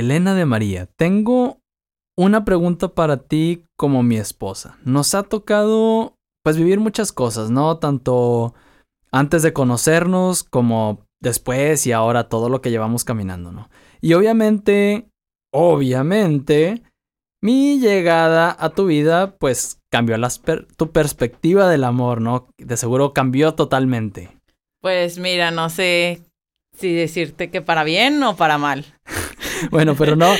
Elena de María, tengo una pregunta para ti como mi esposa. Nos ha tocado pues vivir muchas cosas, ¿no? Tanto antes de conocernos como después y ahora todo lo que llevamos caminando, ¿no? Y obviamente, obviamente, mi llegada a tu vida pues cambió tu perspectiva del amor, ¿no? De seguro cambió totalmente. Pues mira, no sé si decirte que para bien o para mal. bueno, pero no,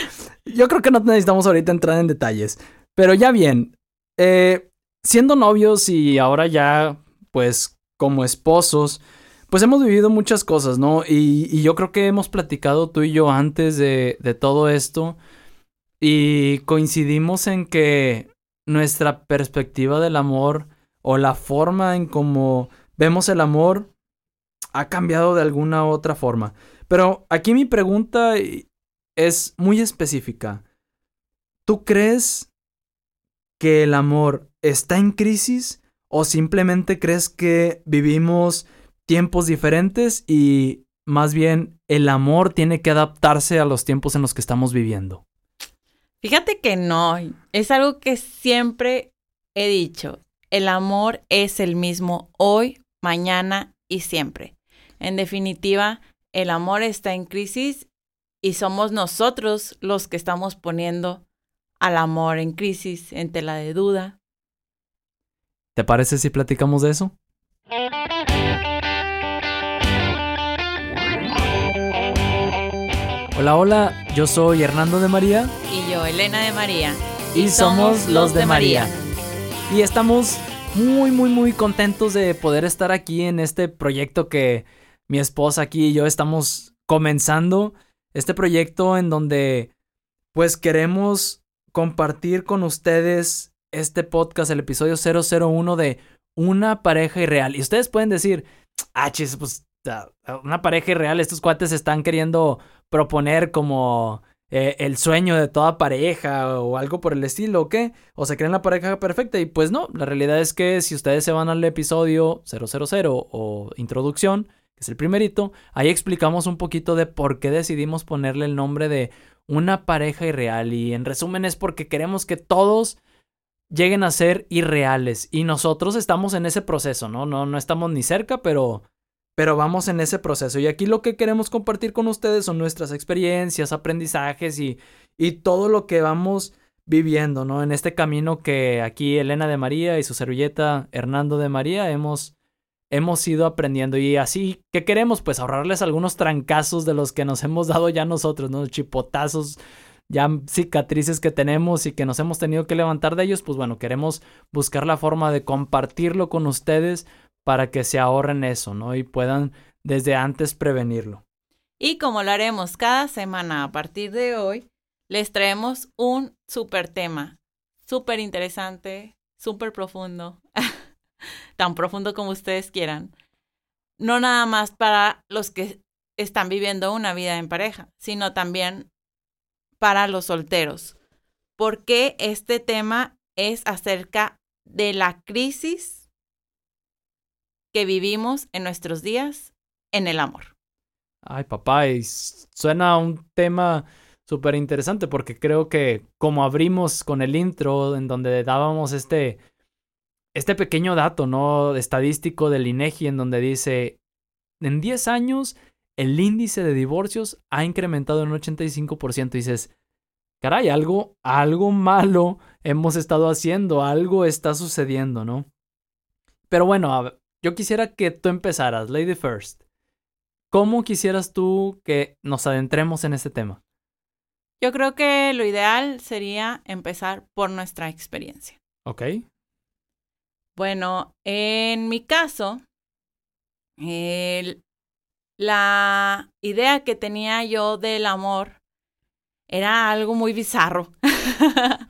yo creo que no necesitamos ahorita entrar en detalles. Pero ya bien, eh, siendo novios y ahora ya, pues, como esposos, pues hemos vivido muchas cosas, ¿no? Y, yo creo que hemos platicado tú y yo antes de, todo esto y coincidimos en que nuestra perspectiva del amor o la forma en cómo vemos el amor ha cambiado de alguna u otra forma. Pero aquí mi pregunta es muy específica. ¿Tú crees que el amor está en crisis o simplemente crees que vivimos tiempos diferentes y más bien el amor tiene que adaptarse a los tiempos en los que estamos viviendo? Fíjate que no, es algo que siempre he dicho. El amor es el mismo hoy, mañana y siempre. En definitiva, el amor está en crisis y somos nosotros los que estamos poniendo al amor en crisis, en tela de duda. ¿Te parece si platicamos de eso? Hola, hola, yo soy Hernando de María. Y yo, Elena de María. Y, somos los de María. Y estamos muy, muy, muy contentos de poder estar aquí en este proyecto que mi esposa aquí y yo estamos comenzando este proyecto en donde pues queremos compartir con ustedes este podcast, el episodio 001 de una pareja irreal. Y ustedes pueden decir, ah, chis, pues una pareja irreal, estos cuates están queriendo proponer como eh, el sueño de toda pareja o algo por el estilo, ¿o qué? O se creen la pareja perfecta y pues no, la realidad es que si ustedes se van al episodio 000 o introducción, es el primerito, ahí explicamos un poquito de por qué decidimos ponerle el nombre de una pareja irreal y en resumen es porque queremos que todos lleguen a ser irreales y nosotros estamos en ese proceso, ¿no? No, no estamos ni cerca, pero, pero vamos en ese proceso y aquí lo que queremos compartir con ustedes son nuestras experiencias, aprendizajes y, y todo lo que vamos viviendo, ¿no? En este camino que aquí Elena de María y su servilleta Hernando de María hemos hemos ido aprendiendo y así, ¿qué queremos? Pues ahorrarles algunos trancazos de los que nos hemos dado ya nosotros, ¿no? Chipotazos, ya cicatrices que tenemos y que nos hemos tenido que levantar de ellos, pues bueno, queremos buscar la forma de compartirlo con ustedes para que se ahorren eso, ¿no? Y puedan desde antes prevenirlo. Y como lo haremos cada semana a partir de hoy, les traemos un súper tema, súper interesante, súper profundo. tan profundo como ustedes quieran, no nada más para los que están viviendo una vida en pareja, sino también para los solteros. Porque este tema es acerca de la crisis que vivimos en nuestros días en el amor. Ay, papá, y suena un tema súper interesante porque creo que como abrimos con el intro en donde dábamos este este pequeño dato, ¿no? Estadístico del INEGI en donde dice, en 10 años el índice de divorcios ha incrementado en un 85%. Y dices, caray, algo, algo malo hemos estado haciendo, algo está sucediendo, ¿no? Pero bueno, yo quisiera que tú empezaras, Lady First. ¿Cómo quisieras tú que nos adentremos en este tema? Yo creo que lo ideal sería empezar por nuestra experiencia. Ok. Bueno, en mi caso, la idea que tenía yo del amor era algo muy bizarro.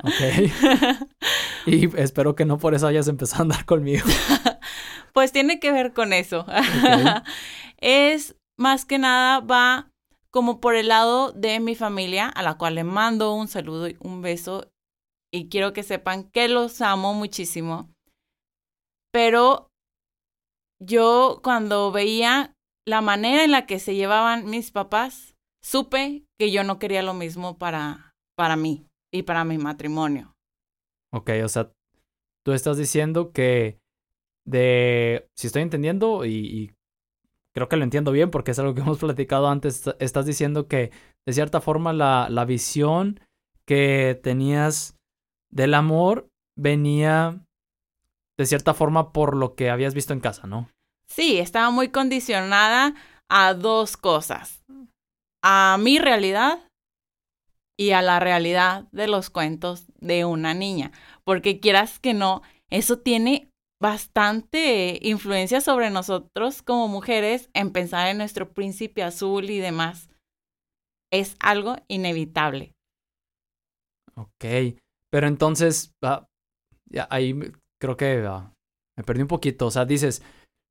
Ok. Y espero que no por eso hayas empezado a andar conmigo. Pues tiene que ver con eso. Es más que nada va como por el lado de mi familia, a la cual le mando un saludo y un beso. Y quiero que sepan que los amo muchísimo. Pero yo cuando veía la manera en la que se llevaban mis papás, supe que yo no quería lo mismo para, para mí y para mi matrimonio. Ok, o sea, tú estás diciendo que de, si estoy entendiendo y, creo que lo entiendo bien porque es algo que hemos platicado antes, estás diciendo que de cierta forma la, la visión que tenías del amor venía de cierta forma por lo que habías visto en casa, ¿no? Sí, estaba muy condicionada a dos cosas. A mi realidad y a la realidad de los cuentos de una niña. Porque quieras que no, eso tiene bastante influencia sobre nosotros como mujeres en pensar en nuestro príncipe azul y demás. Es algo inevitable. Ok, pero entonces, ah, ya, ahí creo que ah, me perdí un poquito. O sea, dices,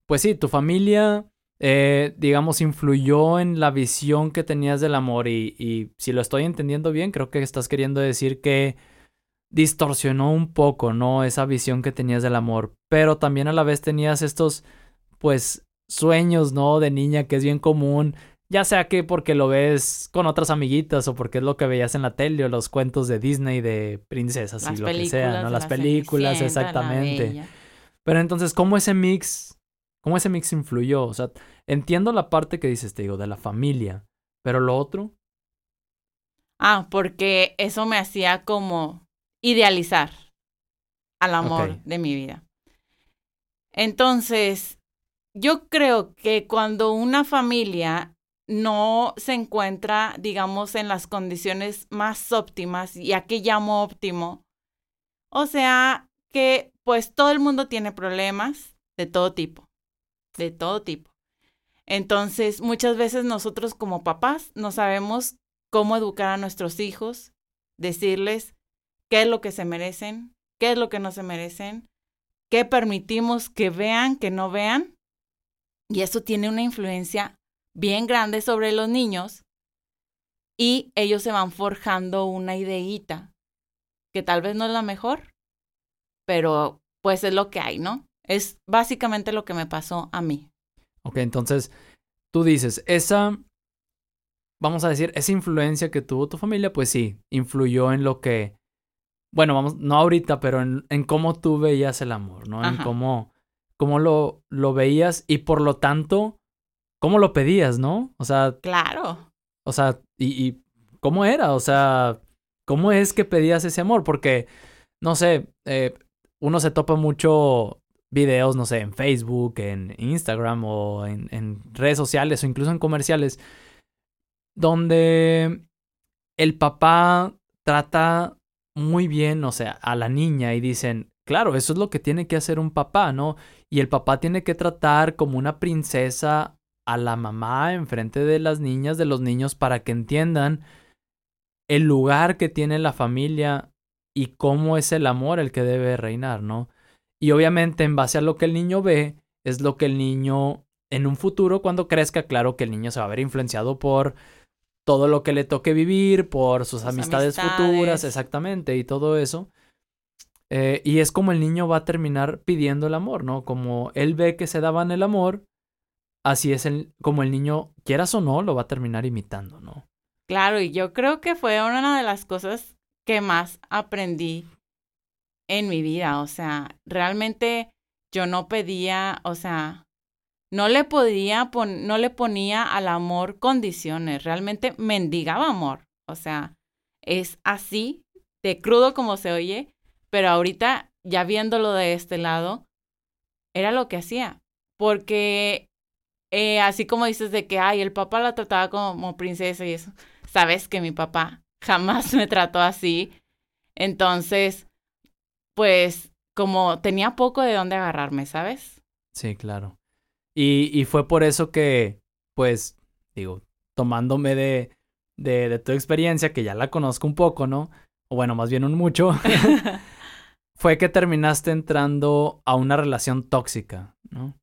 pues sí, tu familia eh, digamos, influyó en la visión que tenías del amor y, y si lo estoy entendiendo bien, creo que estás queriendo decir que distorsionó un poco, ¿no? Esa visión que tenías del amor, pero también a la vez tenías estos, pues, sueños, ¿no? De niña que es bien común, ya sea que porque lo ves con otras amiguitas o porque es lo que veías en la tele o los cuentos de Disney de princesas y lo que sea, ¿no? Las películas, exactamente. Pero entonces, ¿cómo ese mix ¿Cómo ese mix influyó? O sea, entiendo la parte que dices, te digo, de la familia, pero lo otro. Ah, porque eso me hacía como idealizar al amor de mi vida. Entonces, yo creo que cuando una familia no se encuentra, digamos, en las condiciones más óptimas, y a qué llamo óptimo, o sea, que pues todo el mundo tiene problemas de todo tipo de todo tipo. Entonces, muchas veces nosotros como papás no sabemos cómo educar a nuestros hijos, decirles qué es lo que se merecen, qué es lo que no se merecen, qué permitimos que vean, que no vean. Y eso tiene una influencia bien grande sobre los niños y ellos se van forjando una ideita que tal vez no es la mejor, pero pues es lo que hay, ¿no? Es básicamente lo que me pasó a mí. Ok, entonces tú dices, esa, vamos a decir, esa influencia que tuvo tu familia, pues sí, influyó en lo que, bueno, vamos, no ahorita, pero en, en cómo tú veías el amor, ¿no? En cómo, cómo lo, lo veías y por lo tanto, cómo lo pedías, ¿no? O sea... Claro. O sea, y, y cómo era, o sea, cómo es que pedías ese amor, porque, no sé, eh, uno se topa mucho videos, no sé, en Facebook, en Instagram o en, redes sociales o incluso en comerciales, donde el papá trata muy bien, o sea, a la niña y dicen, claro, eso es lo que tiene que hacer un papá, ¿no? Y el papá tiene que tratar como una princesa a la mamá enfrente de las niñas, de los niños, para que entiendan el lugar que tiene la familia y cómo es el amor el que debe reinar, ¿no? Y obviamente en base a lo que el niño ve, es lo que el niño en un futuro, cuando crezca, claro que el niño se va a ver influenciado por todo lo que le toque vivir, por sus, amistades, futuras, exactamente, y todo eso. Eh, y es como el niño va a terminar pidiendo el amor, ¿no? Como él ve que se daban el amor, así es el, como el niño, quieras o no, lo va a terminar imitando, ¿no? Claro, y yo creo que fue una de las cosas que más aprendí en mi vida. O sea, realmente yo no pedía, o sea, no le podía, no le ponía al amor condiciones, realmente mendigaba amor. O sea, es así, de crudo como se oye, pero ahorita, ya viéndolo de este lado, era lo que hacía. Porque eh, así como dices de que, ay, el papá la trataba como princesa y eso, sabes que mi papá jamás me trató así. Entonces, pues como tenía poco de dónde agarrarme, ¿sabes? Sí, claro. Y, y fue por eso que, pues, digo, tomándome de, de, de tu experiencia, que ya la conozco un poco, ¿no? O bueno, más bien un mucho, fue que terminaste entrando a una relación tóxica, ¿no?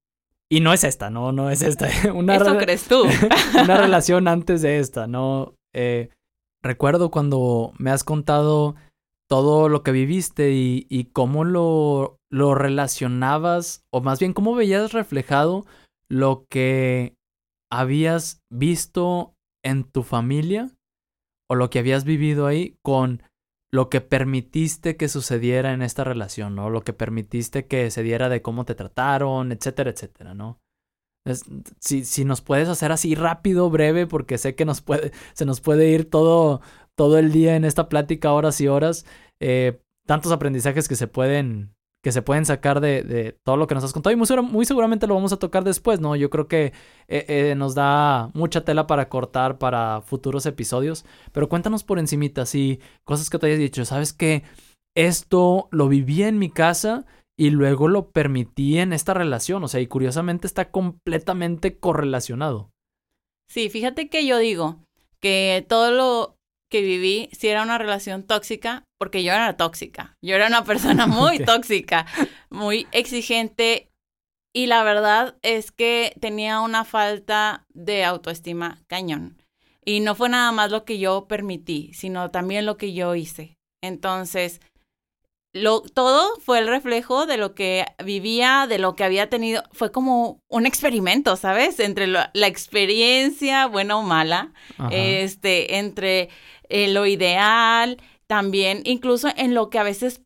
Y no es esta, no, no es esta. Una Eso crees tú. una relación antes de esta, ¿no? Eh, recuerdo cuando me has contado todo lo que viviste y, cómo lo, lo relacionabas, o más bien cómo veías reflejado lo que habías visto en tu familia o lo que habías vivido ahí con lo que permitiste que sucediera en esta relación, ¿no? Lo que permitiste que se diera de cómo te trataron, etcétera, etcétera, ¿no? si, si nos puedes hacer así rápido, breve, porque sé que nos puede, se nos puede ir todo, todo el día en esta plática, horas y horas. Eh, tantos aprendizajes que se pueden que se pueden sacar de, todo lo que nos has contado. Y muy, seguramente lo vamos a tocar después, ¿no? Yo creo que eh, eh, nos da mucha tela para cortar para futuros episodios, pero cuéntanos por encimita, si cosas que te hayas dicho, ¿sabes que Esto lo viví en mi casa y luego lo permití en esta relación, o sea, y curiosamente está completamente correlacionado. Sí, fíjate que yo digo que todo lo que viví si era una relación tóxica, porque yo era tóxica. Yo era una persona muy tóxica, muy exigente y la verdad es que tenía una falta de autoestima cañón. Y no fue nada más lo que yo permití, sino también lo que yo hice. Entonces, lo, todo fue el reflejo de lo que vivía, de lo que había tenido. Fue como un experimento, ¿sabes? Entre la experiencia, buena o mala, este, entre eh, lo ideal, también incluso en lo que a veces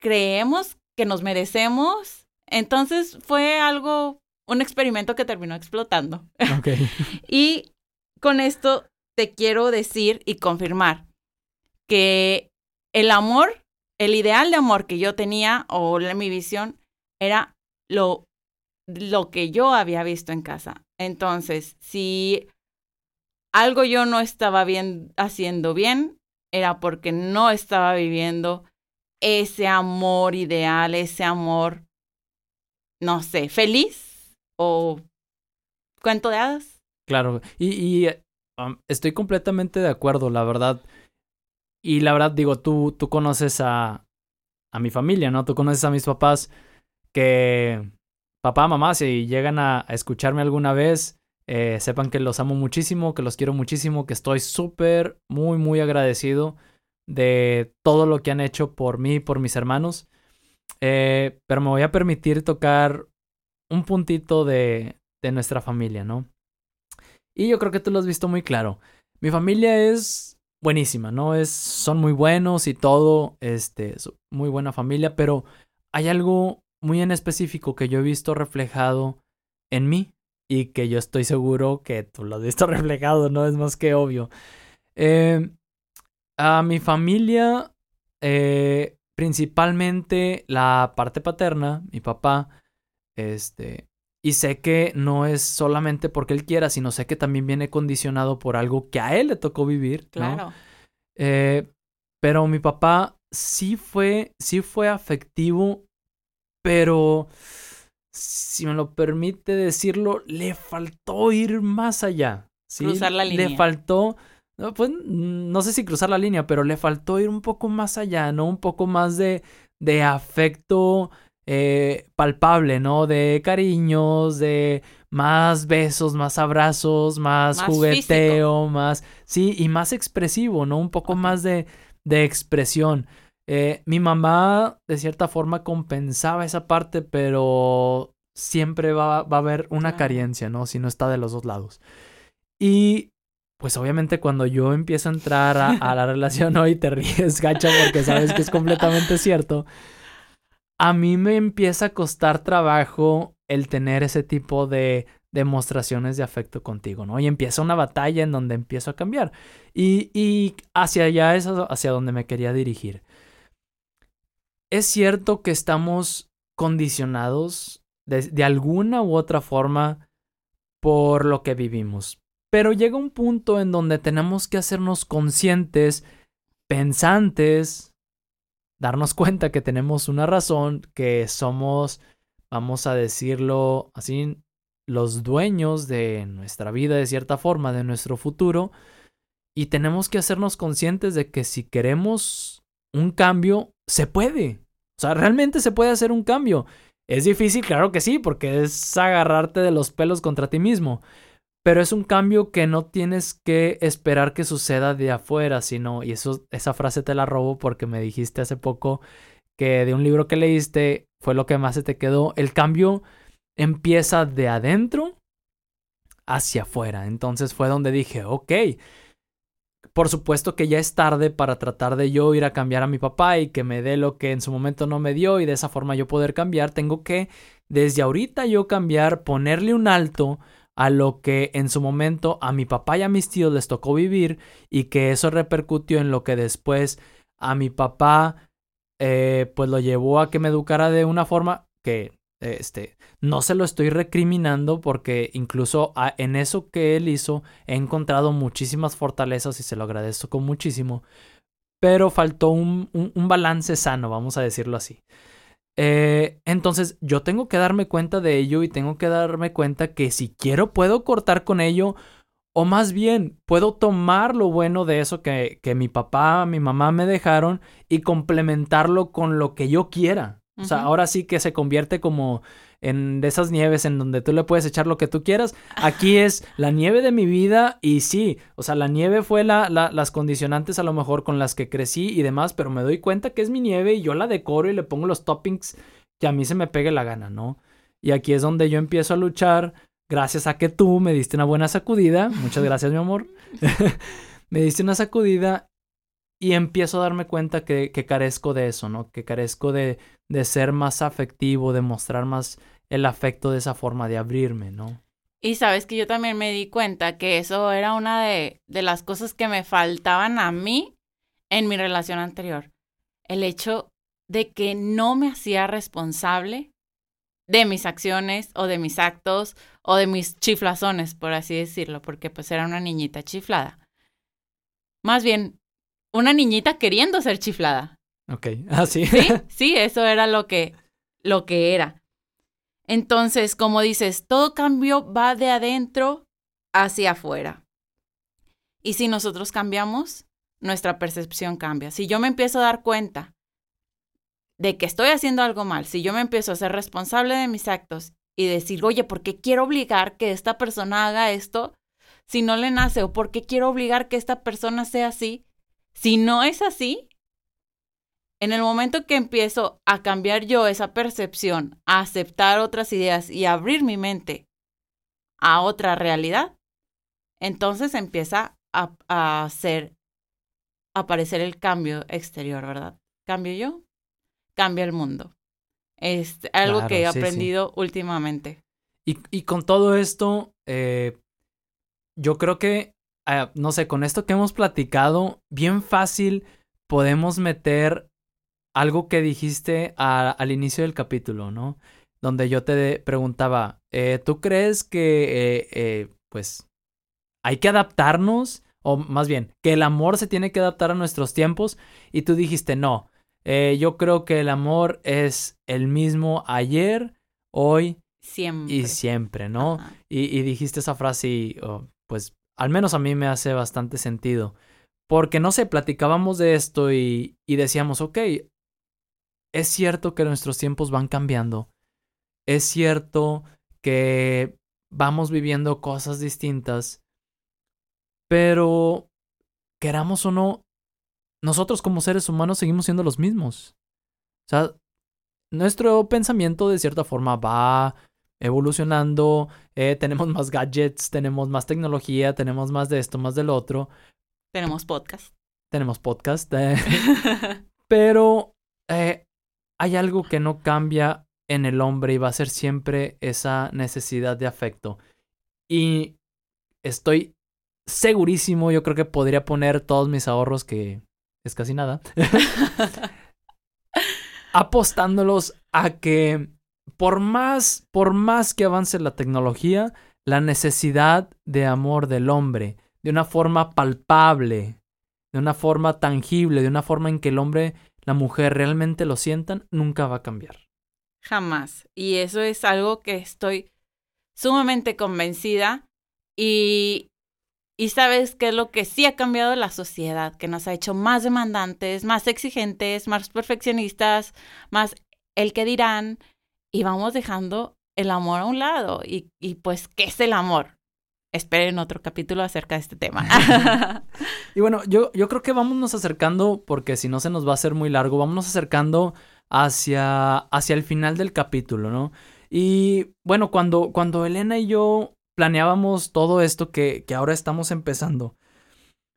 creemos que nos merecemos. Entonces fue algo, un experimento que terminó explotando. y con esto te quiero decir y confirmar que el amor, el ideal de amor que yo tenía o mi visión era lo, lo que yo había visto en casa. Entonces, si algo yo no estaba bien haciendo bien, era porque no estaba viviendo ese amor ideal, ese amor, no sé, feliz o cuento de hadas. Claro, y, um, estoy completamente de acuerdo, la verdad. Y la verdad, digo, tú, tú conoces a, a mi familia, ¿no? Tú conoces a mis papás que, papá, mamá, si llegan a escucharme alguna vez, eh, sepan que los amo muchísimo, que los quiero muchísimo, que estoy súper, muy, muy agradecido de todo lo que han hecho por mí y por mis hermanos. Eh, pero me voy a permitir tocar un puntito de, de nuestra familia, ¿no? Y yo creo que tú lo has visto muy claro. Mi familia es buenísima, ¿no? Es, son muy buenos y todo, este, muy buena familia, pero hay algo muy en específico que yo he visto reflejado en mí y que yo estoy seguro que tú lo has visto reflejado, ¿no? Es más que obvio. Eh, a mi familia, eh, principalmente la parte paterna, mi papá, este, y sé que no es solamente porque él quiera, sino sé que también viene condicionado por algo que a él le tocó vivir. Claro. Eh, pero mi papá sí fue, sí fue afectivo, pero si me lo permite decirlo, le faltó ir más allá. ¿sí? Cruzar la línea. Le faltó, no, pues no sé si cruzar la línea, pero le faltó ir un poco más allá, ¿no? Un poco más de, de afecto eh, palpable, ¿no? De cariños, de más besos, más abrazos, más, jugueteo, más, sí, y más expresivo, ¿no? Un poco más de, de expresión. Eh, mi mamá, de cierta forma, compensaba esa parte, pero siempre va, a haber una carencia, ¿no? Si no está de los dos lados. Y pues obviamente cuando yo empiezo a entrar a, la relación hoy te ríes, gacha, porque sabes que es completamente cierto. A mí me empieza a costar trabajo el tener ese tipo de demostraciones de afecto contigo, ¿no? Y empieza una batalla en donde empiezo a cambiar. Y, y hacia allá es hacia donde me quería dirigir. Es cierto que estamos condicionados de, alguna u otra forma por lo que vivimos, pero llega un punto en donde tenemos que hacernos conscientes, pensantes, darnos cuenta que tenemos una razón, que somos, vamos a decirlo así, los dueños de nuestra vida de cierta forma, de nuestro futuro, y tenemos que hacernos conscientes de que si queremos un cambio, se puede. O sea, realmente se puede hacer un cambio. Es difícil, claro que sí, porque es agarrarte de los pelos contra ti mismo. Pero es un cambio que no tienes que esperar que suceda de afuera, sino, y eso, esa frase te la robo porque me dijiste hace poco que de un libro que leíste fue lo que más se te quedó. El cambio empieza de adentro hacia afuera. Entonces fue donde dije, ok, por supuesto que ya es tarde para tratar de yo ir a cambiar a mi papá y que me dé lo que en su momento no me dio y de esa forma yo poder cambiar. Tengo que desde ahorita yo cambiar, ponerle un alto a lo que en su momento a mi papá y a mis tíos les tocó vivir y que eso repercutió en lo que después a mi papá eh, pues lo llevó a que me educara de una forma que este no se lo estoy recriminando porque incluso en eso que él hizo he encontrado muchísimas fortalezas y se lo agradezco muchísimo pero faltó un, un balance sano vamos a decirlo así eh, entonces yo tengo que darme cuenta de ello y tengo que darme cuenta que si quiero puedo cortar con ello o más bien puedo tomar lo bueno de eso que, que mi papá, mi mamá me dejaron y complementarlo con lo que yo quiera. O sea, ahora sí que se convierte como en de esas nieves en donde tú le puedes echar lo que tú quieras. Aquí es la nieve de mi vida y sí, o sea, la nieve fue la, las condicionantes a lo mejor con las que crecí y demás, pero me doy cuenta que es mi nieve y yo la decoro y le pongo los toppings que a mí se me pegue la gana, ¿no? Y aquí es donde yo empiezo a luchar gracias a que tú me diste una buena sacudida. Muchas gracias, mi amor. me diste una sacudida y empiezo a darme cuenta que, que carezco de eso, ¿no? Que carezco de, de ser más afectivo, de mostrar más el afecto de esa forma, de abrirme, ¿no? Y sabes que yo también me di cuenta que eso era una de, de las cosas que me faltaban a mí en mi relación anterior. El hecho de que no me hacía responsable de mis acciones o de mis actos o de mis chiflazones, por así decirlo, porque pues era una niñita chiflada. Más bien, una niñita queriendo ser chiflada. Ok, ah, sí. Sí, sí, eso era lo que, lo que era. Entonces, como dices, todo cambio va de adentro hacia afuera. Y si nosotros cambiamos, nuestra percepción cambia. Si yo me empiezo a dar cuenta de que estoy haciendo algo mal, si yo me empiezo a ser responsable de mis actos y decir, oye, ¿por qué quiero obligar que esta persona haga esto si no le nace? ¿O por qué quiero obligar que esta persona sea así si no es así, en el momento que empiezo a cambiar yo esa percepción, a aceptar otras ideas y abrir mi mente a otra realidad, entonces empieza a, hacer aparecer el cambio exterior, ¿verdad? Cambio yo, cambia el mundo. Es algo que he aprendido últimamente. Y, con todo esto, eh, yo creo que No sé, con esto que hemos platicado, bien fácil podemos meter algo que dijiste al inicio del capítulo, ¿no? Donde yo te preguntaba, eh, ¿tú crees que, eh, eh, pues, hay que adaptarnos? O más bien, que el amor se tiene que adaptar a nuestros tiempos. Y tú dijiste, no, yo creo que el amor es el mismo ayer, hoy siempre. y siempre, ¿no? Y, dijiste esa frase y, oh, pues, al menos a mí me hace bastante sentido. Porque no sé, platicábamos de esto y, y decíamos, ok, es cierto que nuestros tiempos van cambiando. Es cierto que vamos viviendo cosas distintas. Pero, queramos o no, nosotros como seres humanos seguimos siendo los mismos. O sea, nuestro pensamiento de cierta forma va evolucionando, eh, tenemos más gadgets, tenemos más tecnología, tenemos más de esto, más del otro. Tenemos podcast. Tenemos podcast. Eh, pero eh, hay algo que no cambia en el hombre y va a ser siempre esa necesidad de afecto. Y estoy segurísimo, yo creo que podría poner todos mis ahorros, que es casi nada, apostándolos a que por más, por más que avance la tecnología, la necesidad de amor del hombre, de una forma palpable, de una forma tangible, de una forma en que el hombre, la mujer realmente lo sientan, nunca va a cambiar. Jamás. Y eso es algo que estoy sumamente convencida y, y sabes que es lo que sí ha cambiado la sociedad, que nos ha hecho más demandantes, más exigentes, más perfeccionistas, más el que dirán, y vamos dejando el amor a un lado. Y, y pues, ¿qué es el amor? Esperen otro capítulo acerca de este tema. y bueno, yo, yo creo que vámonos acercando, porque si no se nos va a hacer muy largo, vámonos acercando hacia, hacia el final del capítulo, ¿no? Y bueno, cuando, cuando Elena y yo planeábamos todo esto que, que ahora estamos empezando,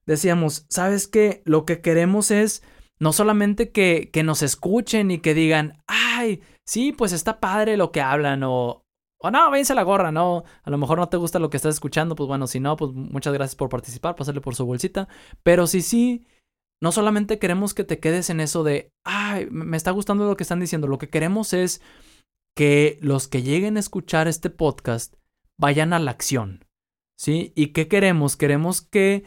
decíamos, ¿sabes qué? Lo que queremos es no solamente que, que nos escuchen y que digan, ay, sí, pues está padre lo que hablan o, o no, váyanse la gorra, no, a lo mejor no te gusta lo que estás escuchando, pues bueno, si no, pues muchas gracias por participar, pasarle por su bolsita, pero si sí, no solamente queremos que te quedes en eso de, ay, me está gustando lo que están diciendo, lo que queremos es que los que lleguen a escuchar este podcast vayan a la acción, ¿sí? ¿Y qué queremos? Queremos que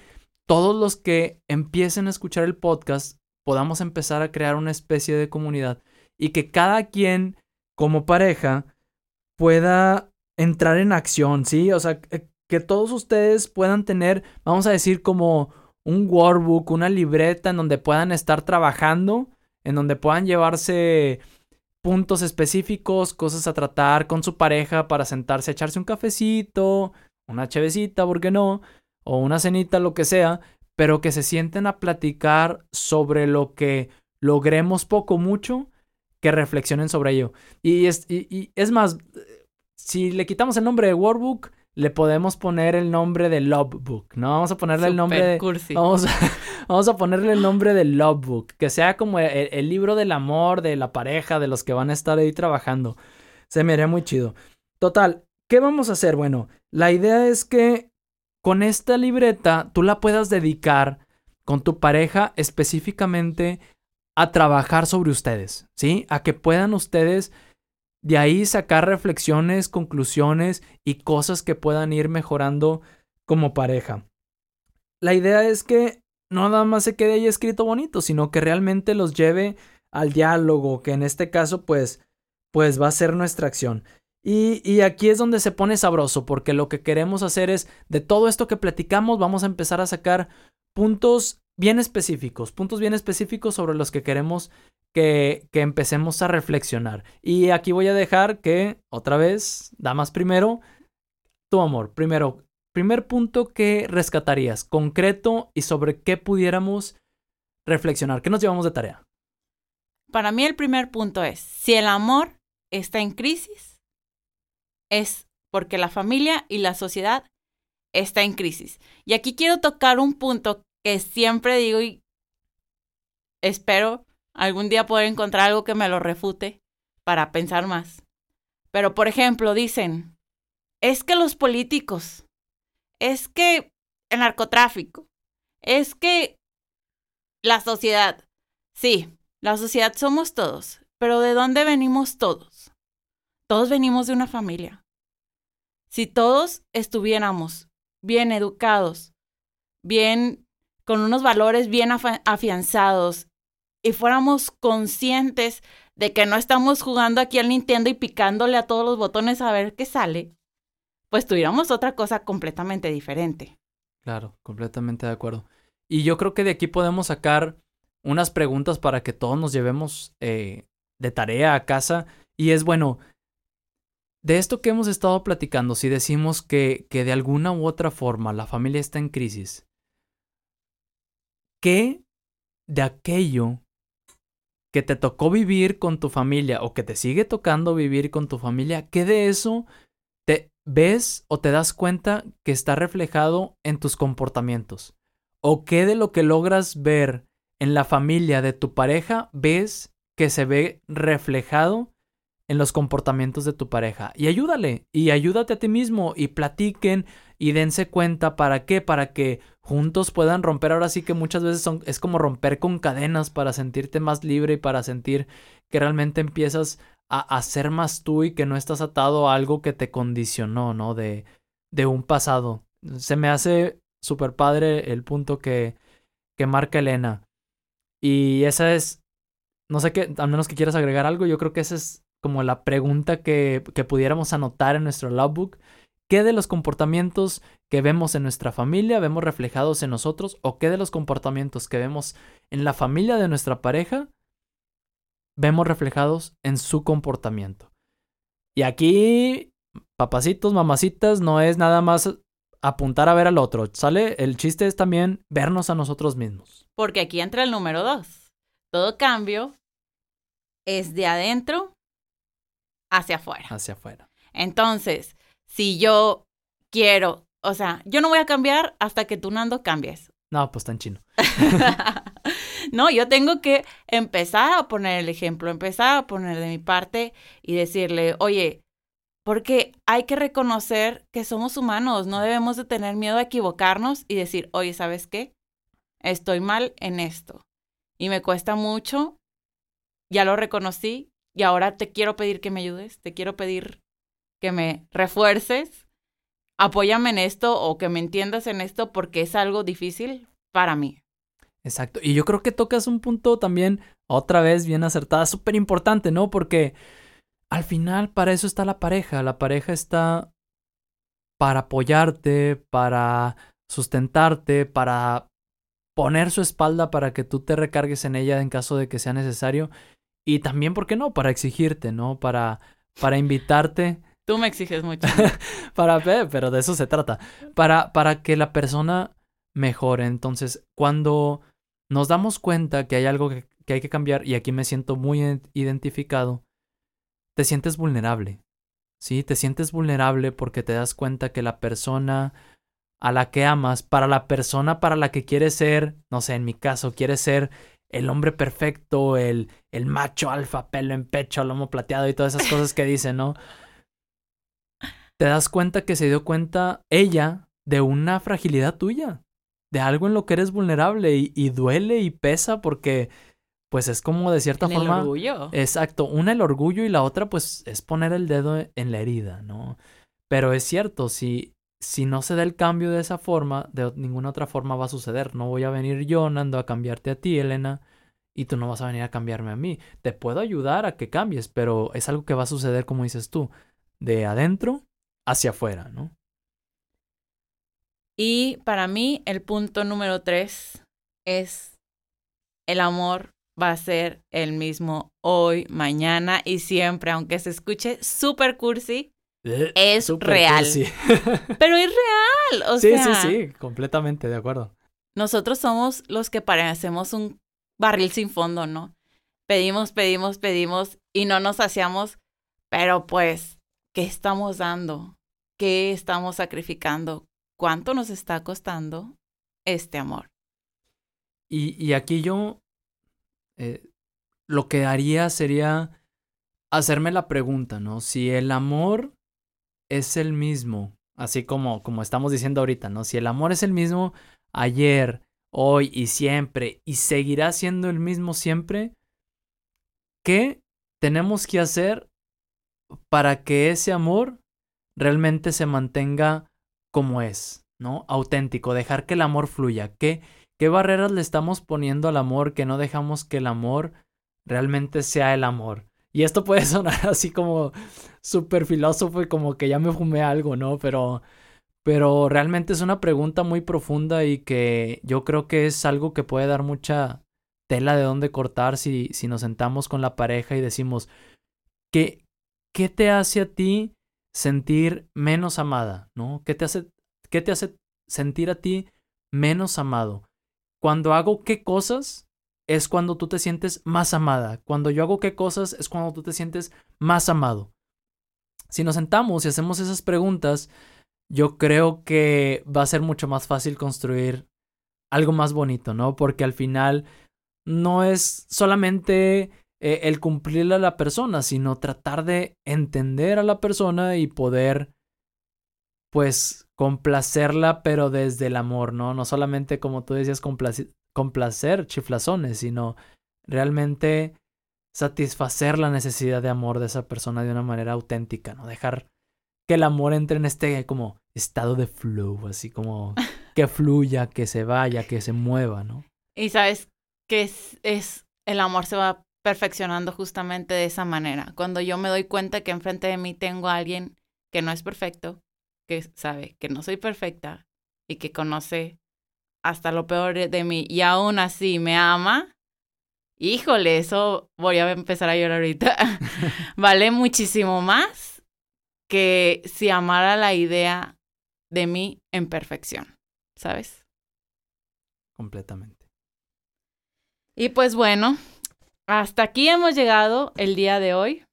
todos los que empiecen a escuchar el podcast podamos empezar a crear una especie de comunidad y que cada quien como pareja pueda entrar en acción, ¿sí? O sea, que todos ustedes puedan tener, vamos a decir, como un workbook, una libreta en donde puedan estar trabajando, en donde puedan llevarse puntos específicos, cosas a tratar con su pareja para sentarse a echarse un cafecito, una chevecita, ¿por qué no? O una cenita, lo que sea, pero que se sienten a platicar sobre lo que logremos poco mucho, que reflexionen sobre ello. Y es, y es más, si le quitamos el nombre de workbook, le podemos poner el nombre de Love Book, ¿no? Vamos a ponerle el nombre de, vamos, a, vamos a ponerle el nombre de Love Book, que sea como el, libro del amor, de la pareja, de los que van a estar ahí trabajando. Se me haría muy chido. Total, ¿qué vamos a hacer? Bueno, la idea es que con esta libreta tú la puedas dedicar con tu pareja específicamente a trabajar sobre ustedes, ¿sí? A que puedan ustedes de ahí sacar reflexiones, conclusiones y cosas que puedan ir mejorando como pareja. La idea es que no nada más se quede ahí escrito bonito, sino que realmente los lleve al diálogo, que en este caso pues pues va a ser nuestra acción. Y, y, aquí es donde se pone sabroso, porque lo que queremos hacer es, de todo esto que platicamos, vamos a empezar a sacar puntos bien específicos, puntos bien específicos sobre los que queremos que, que empecemos a reflexionar. Y aquí voy a dejar que, otra vez, damas primero, tu amor, primero, primer punto que rescatarías, concreto y sobre qué pudiéramos reflexionar. ¿Qué nos llevamos de tarea? Para mí el primer punto es, si el amor está en crisis, es porque la familia y la sociedad está en crisis. Y aquí quiero tocar un punto que siempre digo y espero algún día poder encontrar algo que me lo refute para pensar más. Pero, por ejemplo, dicen, es que los políticos, es que el narcotráfico, es que la sociedad, sí, la sociedad somos todos, pero ¿de dónde venimos todos? Todos venimos de una familia. Si todos estuviéramos bien educados, bien con unos valores bien afianzados y fuéramos conscientes de que no estamos jugando aquí al Nintendo y picándole a todos los botones a ver qué sale, pues tuviéramos otra cosa completamente diferente. Claro, completamente de acuerdo. Y yo creo que de aquí podemos sacar unas preguntas para que todos nos llevemos eh, de tarea a casa. Y es bueno, de esto que hemos estado platicando, si decimos que, que de alguna u otra forma la familia está en crisis, ¿qué de aquello que te tocó vivir con tu familia o que te sigue tocando vivir con tu familia, qué de eso te ves o te das cuenta que está reflejado en tus comportamientos? ¿O qué de lo que logras ver en la familia de tu pareja ves que se ve reflejado en los comportamientos de tu pareja? Y ayúdale, y ayúdate a ti mismo, y platiquen, y dense cuenta para qué, para que juntos puedan romper. Ahora sí que muchas veces son, es como romper con cadenas para sentirte más libre y para sentir que realmente empiezas a, a ser más tú y que no estás atado a algo que te condicionó, ¿no? De, de un pasado. Se me hace súper padre el punto que, que marca Elena. Y esa es, no sé qué, a menos que quieras agregar algo, yo creo que esa es como la pregunta que, que pudiéramos anotar en nuestro logbook ¿Qué de los comportamientos que vemos en nuestra familia vemos reflejados en nosotros o qué de los comportamientos que vemos en la familia de nuestra pareja vemos reflejados en su comportamiento? Y aquí, papacitos, mamacitas, no es nada más apuntar a ver al otro, ¿sale? El chiste es también vernos a nosotros mismos. Porque aquí entra el número dos. Todo cambio es de adentro hacia afuera. Hacia afuera. Entonces, si yo quiero, o sea, yo no voy a cambiar hasta que tú, Nando, cambies. No, pues está en chino. no, yo tengo que empezar a poner el ejemplo, empezar a poner de mi parte y decirle, oye, porque hay que reconocer que somos humanos, no debemos de tener miedo a equivocarnos y decir, oye, ¿sabes qué? Estoy mal en esto y me cuesta mucho, ya lo reconocí y ahora te quiero pedir que me ayudes, te quiero pedir que me refuerces, apóyame en esto o que me entiendas en esto porque es algo difícil para mí. Exacto. Y yo creo que tocas un punto también, otra vez bien acertada, súper importante, ¿no? Porque al final para eso está la pareja. La pareja está para apoyarte, para sustentarte, para poner su espalda para que tú te recargues en ella en caso de que sea necesario. Y también, ¿por qué no? Para exigirte, ¿no? Para, para invitarte. Tú me exiges mucho. para, pero de eso se trata. Para, para que la persona mejore. Entonces, cuando nos damos cuenta que hay algo que, que hay que cambiar, y aquí me siento muy identificado, te sientes vulnerable. ¿Sí? Te sientes vulnerable porque te das cuenta que la persona a la que amas, para la persona para la que quieres ser, no sé, en mi caso, quieres ser el hombre perfecto, el, el macho alfa, pelo en pecho, lomo plateado y todas esas cosas que dicen, ¿no? Te das cuenta que se dio cuenta ella de una fragilidad tuya, de algo en lo que eres vulnerable y, y duele y pesa porque pues es como de cierta forma. El orgullo. Exacto. Una el orgullo y la otra, pues, es poner el dedo en la herida, ¿no? Pero es cierto, si, si no se da el cambio de esa forma, de ninguna otra forma va a suceder. No voy a venir yo, Nando, a cambiarte a ti, Elena, y tú no vas a venir a cambiarme a mí. Te puedo ayudar a que cambies, pero es algo que va a suceder, como dices tú, de adentro hacia afuera, ¿no? Y para mí, el punto número tres es el amor va a ser el mismo hoy, mañana y siempre, aunque se escuche súper cursi, es súper real. Pero es real, o sí, sea, sí, sí, completamente de acuerdo. nosotros somos los que parecemos un barril sin fondo, ¿no? Pedimos, pedimos, pedimos y no nos hacíamos, pero pues, ¿qué estamos dando? ¿Qué estamos sacrificando? ¿Cuánto nos está costando este amor? Y, y aquí yo eh, lo que haría sería hacerme la pregunta, ¿no? Si el amor es el mismo, así como, como estamos diciendo ahorita, ¿no? Si el amor es el mismo ayer, hoy y siempre, y seguirá siendo el mismo siempre, ¿qué tenemos que hacer para que ese amor realmente se mantenga como es, ¿no? Auténtico, dejar que el amor fluya. ¿Qué, qué barreras le estamos poniendo al amor que no dejamos que el amor realmente sea el amor? Y esto puede sonar así como súper filósofo y como que ya me fumé algo, ¿no? Pero, pero realmente es una pregunta muy profunda y que yo creo que es algo que puede dar mucha tela de dónde cortar si, si nos sentamos con la pareja y decimos, ¿qué, ¿qué te hace a ti sentir menos amada? ¿No? ¿Qué te hace, qué te hace sentir a ti menos amado? Cuando hago qué cosas es cuando tú te sientes más amada. Cuando yo hago qué cosas es cuando tú te sientes más amado. Si nos sentamos y hacemos esas preguntas, yo creo que va a ser mucho más fácil construir algo más bonito, ¿no? Porque al final no es solamente eh, el cumplirle a la persona, sino tratar de entender a la persona y poder, pues, complacerla, pero desde el amor, ¿no? No solamente, como tú decías, complacer, complacer chiflazones, sino realmente satisfacer la necesidad de amor de esa persona de una manera auténtica, ¿no? Dejar que el amor entre en este como estado de flow, así como que fluya, que se vaya, que se mueva, ¿no? Y sabes que es, es el amor se va perfeccionando justamente de esa manera. Cuando yo me doy cuenta que enfrente de mí tengo a alguien que no es perfecto, que sabe que no soy perfecta y que conoce hasta lo peor de mí y aún así me ama, híjole, eso voy a empezar a llorar ahorita. vale muchísimo más que si amara la idea de mí en perfección, ¿sabes? Completamente. Y pues bueno, hasta aquí hemos llegado el día de hoy.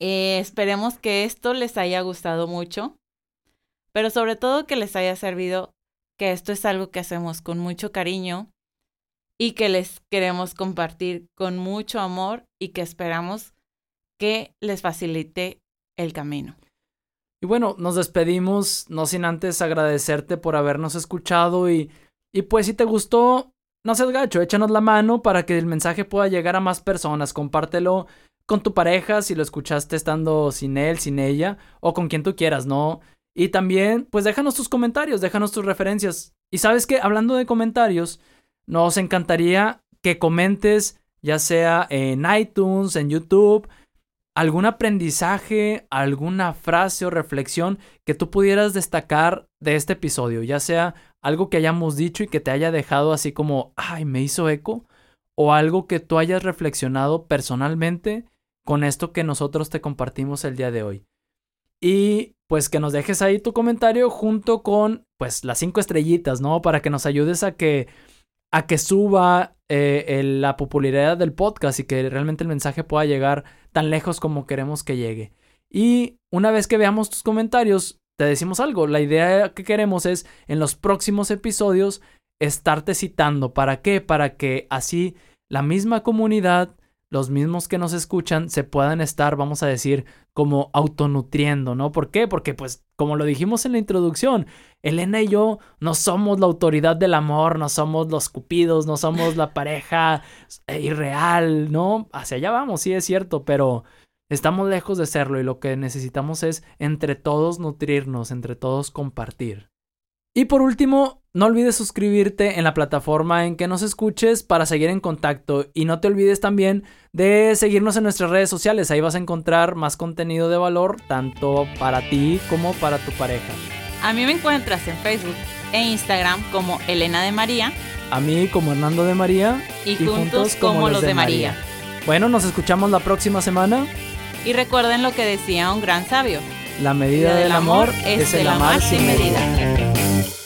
Eh, esperemos que esto les haya gustado mucho, pero sobre todo que les haya servido que esto es algo que hacemos con mucho cariño y que les queremos compartir con mucho amor y que esperamos que les facilite el camino. Y bueno, nos despedimos, no sin antes agradecerte por habernos escuchado y, y pues si te gustó, no seas gacho, échanos la mano para que el mensaje pueda llegar a más personas, compártelo con tu pareja si lo escuchaste estando sin él, sin ella o con quien tú quieras, ¿no? Y también, pues déjanos tus comentarios, déjanos tus referencias. Y sabes que, hablando de comentarios, nos encantaría que comentes, ya sea en iTunes, en YouTube, algún aprendizaje, alguna frase o reflexión que tú pudieras destacar de este episodio, ya sea algo que hayamos dicho y que te haya dejado así como, ay, me hizo eco, o algo que tú hayas reflexionado personalmente con esto que nosotros te compartimos el día de hoy. Y pues que nos dejes ahí tu comentario junto con pues las cinco estrellitas, ¿no? Para que nos ayudes a que a que suba eh, la popularidad del podcast y que realmente el mensaje pueda llegar tan lejos como queremos que llegue. Y una vez que veamos tus comentarios, te decimos algo. La idea que queremos es en los próximos episodios estarte citando. ¿Para qué? Para que así la misma comunidad los mismos que nos escuchan se puedan estar, vamos a decir, como autonutriendo, ¿no? ¿Por qué? Porque pues, como lo dijimos en la introducción, Elena y yo no somos la autoridad del amor, no somos los cupidos, no somos la pareja irreal, ¿no? Hacia allá vamos, sí es cierto, pero estamos lejos de serlo y lo que necesitamos es entre todos nutrirnos, entre todos compartir. Y por último, no olvides suscribirte en la plataforma en que nos escuches para seguir en contacto y no te olvides también de seguirnos en nuestras redes sociales. Ahí vas a encontrar más contenido de valor tanto para ti como para tu pareja. A mí me encuentras en Facebook e Instagram como Elena de María. A mí como Hernando de María. Y, juntos, como, los de María. Bueno, nos escuchamos la próxima semana. Y recuerden lo que decía un gran sabio. La medida del amor es el amar sin medida.